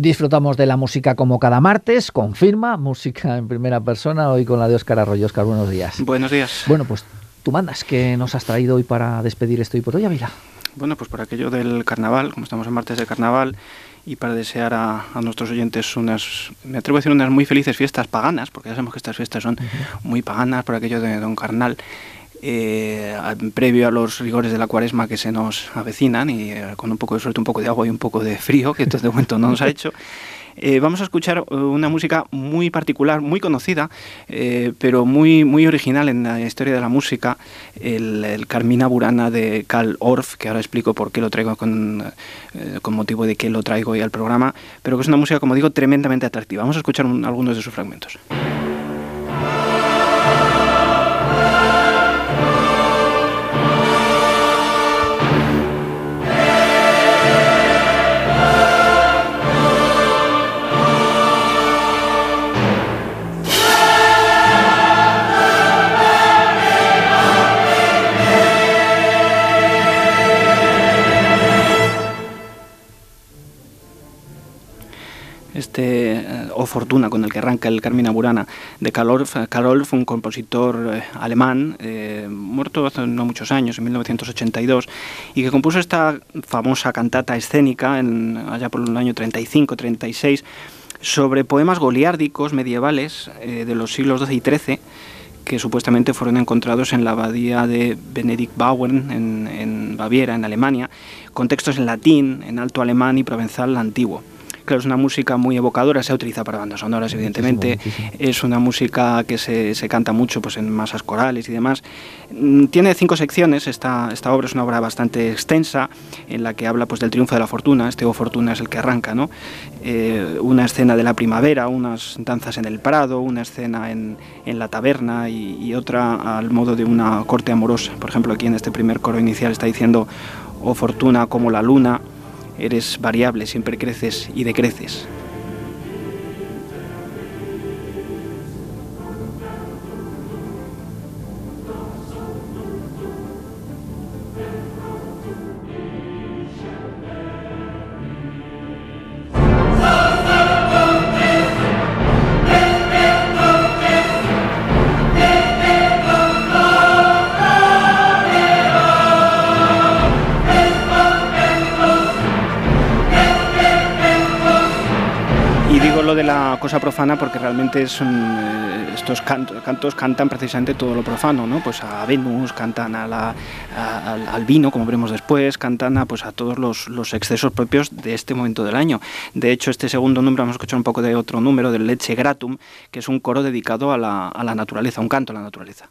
Disfrutamos de la música como cada martes, confirma, música en primera persona, hoy con la de Óscar Arroyo. Óscar, buenos días. Buenos días. Bueno, pues tú mandas, ¿qué nos has traído hoy para despedir esto y por hoy, Ávila? Bueno, pues por aquello del carnaval, como estamos en martes de carnaval, y para desear a, nuestros oyentes unas, me atrevo a decir, unas muy felices fiestas paganas, porque ya sabemos que estas fiestas son muy paganas por aquello de Don Carnal. Eh, previo a los rigores de la cuaresma que se nos avecinan y eh, con un poco de suerte, un poco de agua y un poco de frío, que esto de momento no nos ha hecho. Eh, vamos a escuchar una música muy particular, muy conocida, pero muy, muy original en la historia de la música, el, Carmina Burana de Karl Orff, que ahora explico por qué lo traigo con, con, motivo de que lo traigo hoy al programa, pero que es una música, como digo, tremendamente atractiva. Vamos a escuchar algunos de sus fragmentos. Fortuna con el que arranca el Carmina Burana de Karol fue un compositor eh, alemán, eh, muerto hace no muchos años, en 1982, y que compuso esta famosa cantata escénica en, allá por el año 35-36 sobre poemas goliárdicos medievales de los siglos XII y XIII que supuestamente fueron encontrados en la abadía de Benedikt Bauern en, en Baviera, en Alemania, con textos en latín, en alto alemán y provenzal antiguo. Claro, es una música muy evocadora, se utiliza para bandas sonoras, evidentemente. Es una música que se, se, canta mucho pues, en masas corales y demás. Mm, tiene cinco secciones, esta, esta obra es una obra bastante extensa, en la que habla pues, del triunfo de la fortuna, este O Fortuna es el que arranca, ¿no? Eh, una escena de la primavera, unas danzas en el prado, una escena en, en la taberna y, y otra al modo de una corte amorosa. Por ejemplo, aquí en este primer coro inicial está diciendo O Fortuna como la luna, Eres variable, siempre creces y decreces. Cosa profana porque realmente son, eh, estos cantos cantan precisamente todo lo profano, ¿no? Pues a Venus, cantan a la, al vino, como veremos después, cantan a, pues a todos los, los, excesos propios de este momento del año. De hecho, este segundo número, vamos a escuchar un poco de otro número, del Leche Gratum, que es un coro dedicado a la, a la naturaleza, un canto a la naturaleza.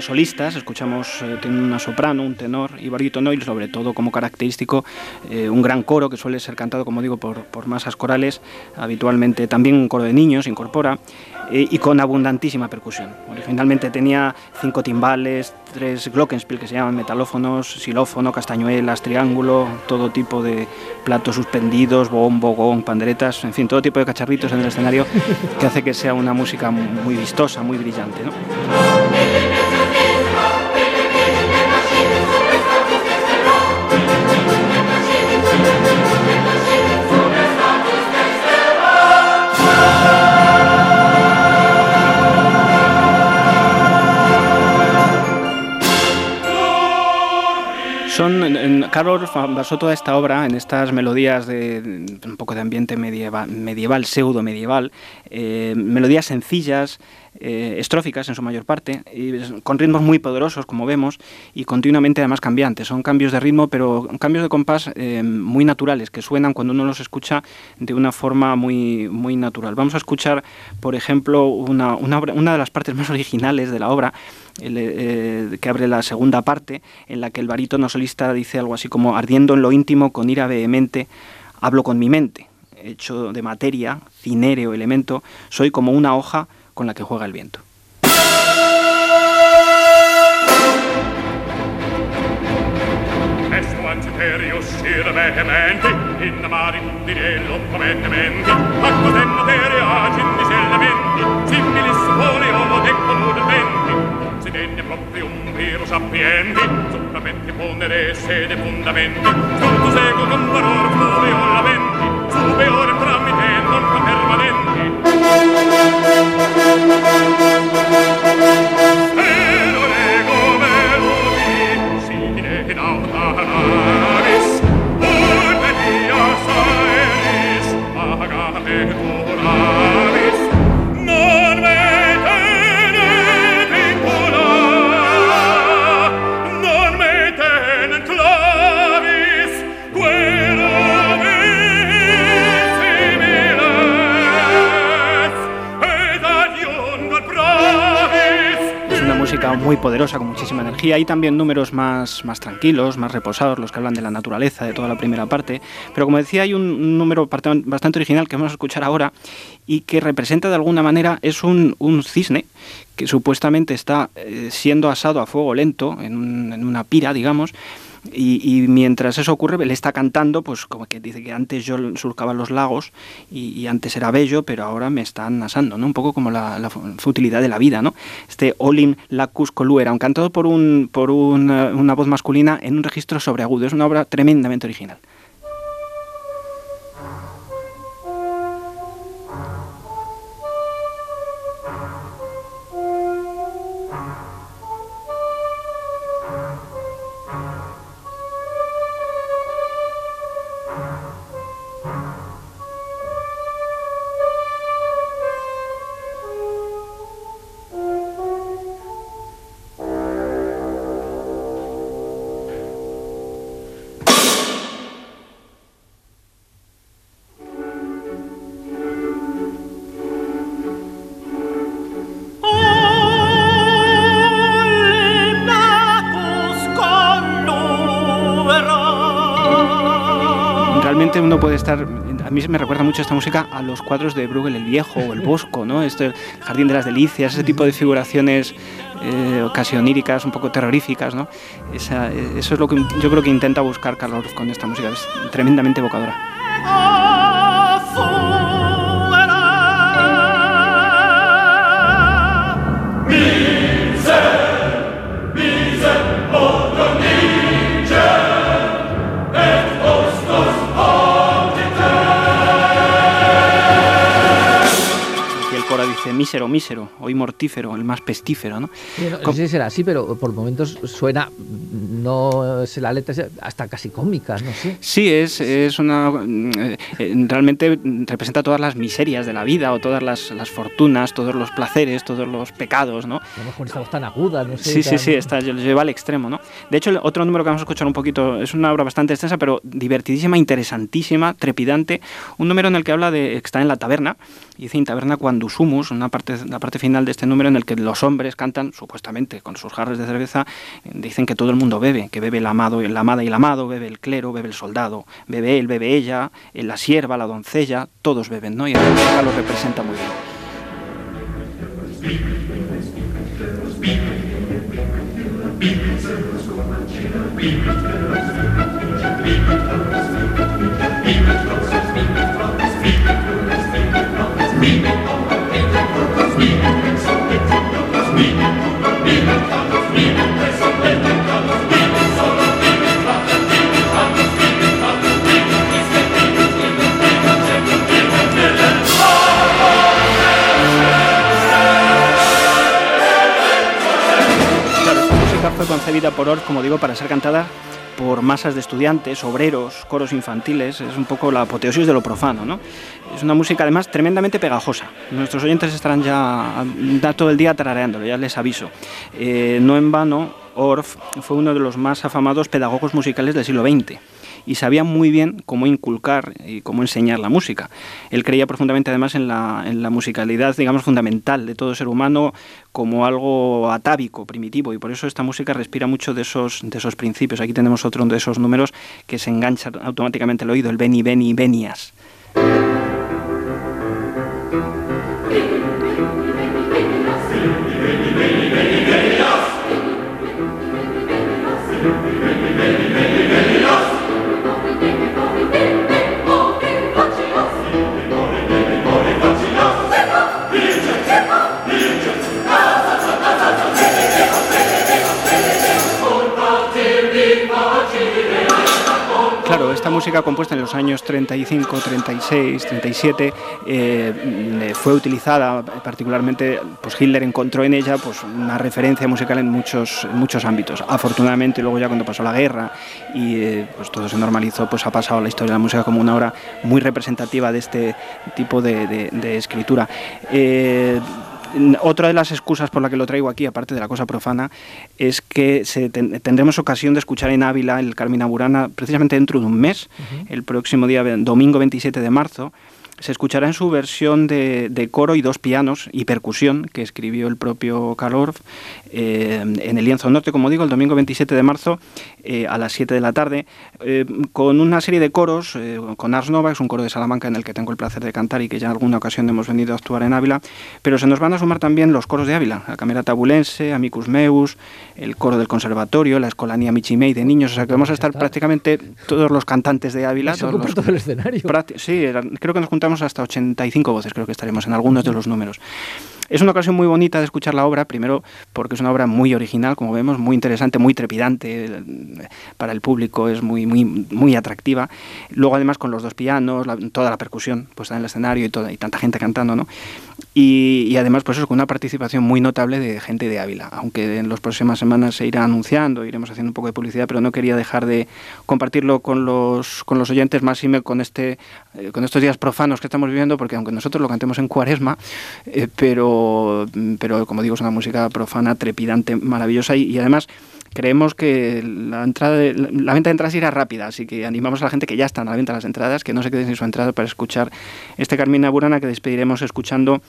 Solistas, escuchamos, eh, tiene una soprano, un tenor y barítono y sobre todo como característico eh, un gran coro que suele ser cantado, como digo, por, por masas corales, habitualmente también un coro de niños incorpora eh, y con abundantísima percusión. Originalmente tenía cinco timbales, tres glockenspiel que se llaman metalófonos, xilófono, castañuelas, triángulo, todo tipo de platos suspendidos, bombo, gong, panderetas, en fin, todo tipo de cacharritos en el escenario que hace que sea una música muy vistosa, muy brillante. ¿no? Carol basó toda esta obra en estas melodías de, un poco de ambiente medieval, pseudo medieval, eh, melodías sencillas, eh, estróficas en su mayor parte, y con ritmos muy poderosos, como vemos, y continuamente además cambiantes. Son cambios de ritmo, pero cambios de compás eh, muy naturales, que suenan cuando uno los escucha de una forma muy, muy natural. Vamos a escuchar, por ejemplo, una, una, una de las partes más originales de la obra, eh, que abre la segunda parte, en la que el barítono solista dice algo así como, ardiendo en lo íntimo, con ira vehemente, hablo con mi mente, hecho de materia, cinéreo, elemento, soy como una hoja con la que juega el viento. Estuanciterio uscire vehementi, in mari dirello promettementi, acqua de materia agindi sellamenti, similis folio de conudimenti, si degna proprio un vero sapienti, sopravventi ponere sede fundamenti, tutto seguo con valor folio lamenti, superiore tramite non permanenti. Thank you. Muy poderosa, con muchísima energía. Hay también números más, más tranquilos, más reposados, los que hablan de la naturaleza, de toda la primera parte. Pero como decía, hay un número bastante original que vamos a escuchar ahora y que representa de alguna manera, es un, un cisne que supuestamente está eh, siendo asado a fuego lento en, en una pira, digamos, y, mientras eso ocurre, él está cantando, pues como que dice que antes yo surcaba los lagos y, antes era bello, pero ahora me están asando, ¿no? Un poco como la, futilidad de la vida, ¿no? Este Olin Lacus Coluera, un cantado por, un, por una, una voz masculina en un registro sobreagudo. Es una obra tremendamente original. Puede estar, a mí me recuerda mucho esta música a los cuadros de Bruegel el Viejo o el Bosco, ¿no? Este Jardín de las Delicias, ese tipo de figuraciones eh, casi oníricas, un poco terroríficas, ¿no? eso es lo que yo creo que intenta buscar Carlos con esta música, es tremendamente evocadora. Mísero, mísero, hoy mortífero, el más pestífero, ¿no? no sé si será así, pero por momentos suena, no sé la letra, hasta casi cómica, no sé. Sí, es, es una... Eh, realmente representa todas las miserias de la vida o todas las, las fortunas, todos los placeres, todos los pecados, ¿no? A lo mejor esta voz tan aguda, no sé. Sí, sí, sí, está, lleva al extremo, ¿no? De hecho, otro número que vamos a escuchar un poquito, es una obra bastante extensa, pero divertidísima, interesantísima, trepidante, un número en el que habla de, está en la taberna, y dice en taberna cuando sumus, una parte, la parte final de este número en el que los hombres cantan, supuestamente con sus jarres de cerveza, dicen que todo el mundo bebe, que bebe el amado, la amada y el amado, bebe el clero, bebe el soldado, bebe él, bebe ella, la sierva, la doncella, todos beben, ¿no? Y el música lo representa muy bien. Fue concebida por Orff, como digo, para ser cantada por masas de estudiantes, obreros, coros infantiles, es un poco la apoteosis de lo profano. ¿no? Es una música además tremendamente pegajosa. Nuestros oyentes estarán ya, todo el día tarareándolo, ya les aviso. Eh, no en vano, Orff fue uno de los más afamados pedagogos musicales del siglo XX y sabía muy bien cómo inculcar y cómo enseñar la música. Él creía profundamente además en la, en la musicalidad, digamos, fundamental de todo ser humano como algo atávico, primitivo, y por eso esta música respira mucho de esos, de esos principios. Aquí tenemos otro de esos números que se engancha automáticamente al oído, el Beni, Beni, Benias. Años 35, 36, 37 fue utilizada particularmente, pues Hitler encontró en ella pues una referencia musical en muchos, muchos ámbitos. Afortunadamente luego ya cuando pasó la guerra y eh, pues todo se normalizó, pues ha pasado la historia de la música como una obra muy representativa de este tipo de, escritura. Eh, otra de las excusas por la que lo traigo aquí, aparte de la cosa profana, es que tendremos ocasión de escuchar en Ávila el Carmina Burana precisamente dentro de un mes, el próximo día, domingo 27 de marzo se escuchará en su versión de, coro y dos pianos y percusión que escribió el propio Karl eh, en el Lienzo Norte, como digo, el domingo 27 de marzo eh, a las 7 de la tarde, eh, con una serie de coros, con Ars Nova, es un coro de Salamanca en el que tengo el placer de cantar y que ya en alguna ocasión hemos venido a actuar en Ávila, pero se nos van a sumar también los coros de Ávila, la Camera Tabulense, Amicus Meus, el coro del Conservatorio, la Escolanía Michimei de niños, o sea que vamos a estar prácticamente todos los cantantes de Ávila. Todos los, todo el escenario. Sí, creo que nos juntamos hasta 85 voces, creo que estaremos en algunos de los números. Es una ocasión muy bonita de escuchar la obra, primero porque es una obra muy original, como vemos, muy interesante, muy trepidante para el público, es muy, muy, muy atractiva. Luego, además, con los dos pianos, toda la percusión puesta en el escenario y, toda, y tanta gente cantando, ¿no? Y, además, pues eso, con una participación muy notable de gente de Ávila, aunque en las próximas semanas se irá anunciando, iremos haciendo un poco de publicidad, pero no quería dejar de compartirlo con los, con los oyentes, más y con, este, eh, con estos días profanos que estamos viviendo, porque aunque nosotros lo cantemos en cuaresma, eh, pero, pero como digo, es una música profana, trepidante, maravillosa y, además creemos que la entrada la venta de entradas irá rápida, así que animamos a la gente que ya están a la venta las entradas, que no se queden sin su entrada para escuchar este Carmina Burana que despediremos escuchando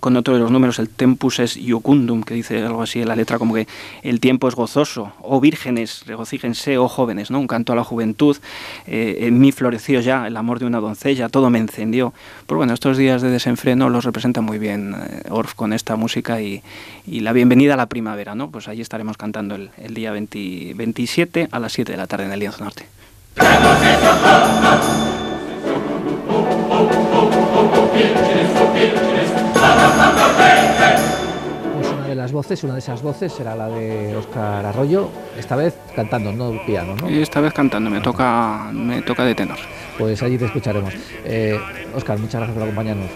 con otro de los números, el tempus es iocundum, que dice algo así en la letra, como que el tiempo es gozoso, oh vírgenes, regocíjense, oh jóvenes, ¿no? Un canto a la juventud, eh, en mí floreció ya el amor de una doncella, todo me encendió. Pues bueno, estos días de desenfreno los representa muy bien eh, Orff con esta música y, la bienvenida a la primavera, ¿no? Pues allí estaremos cantando el, día 27 a las 7 de la tarde en el Lienzo Norte. De las voces, una de esas voces será la de Óscar Arroyo, esta vez cantando, no piano, ¿no? Esta vez cantando, me toca, me toca de tenor. Pues allí te escucharemos. Eh, Óscar, muchas gracias por acompañarnos.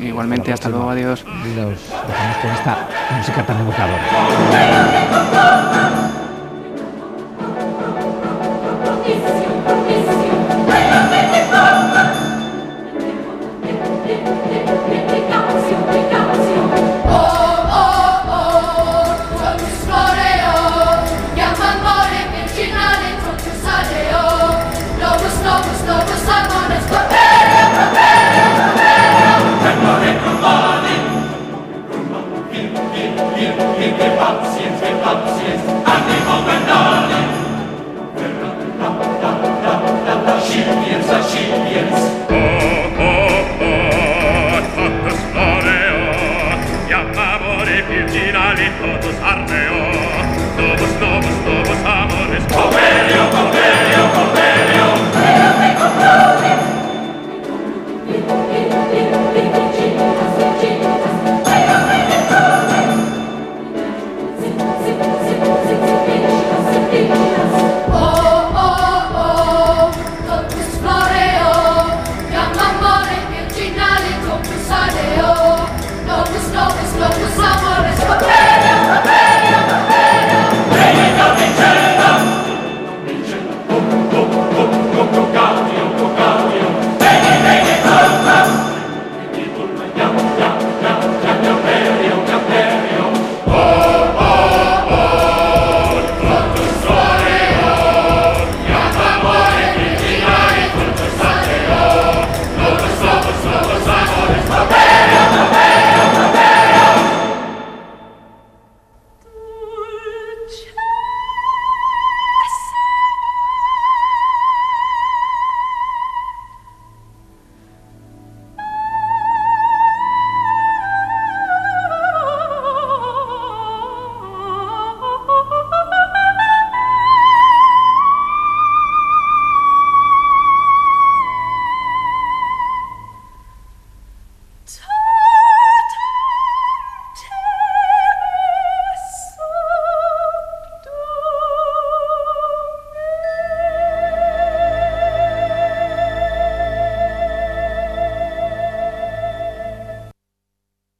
Igualmente, hasta luego, adiós. Y nos dejamos con esta música tan evocadora. Silvians, a Silvians.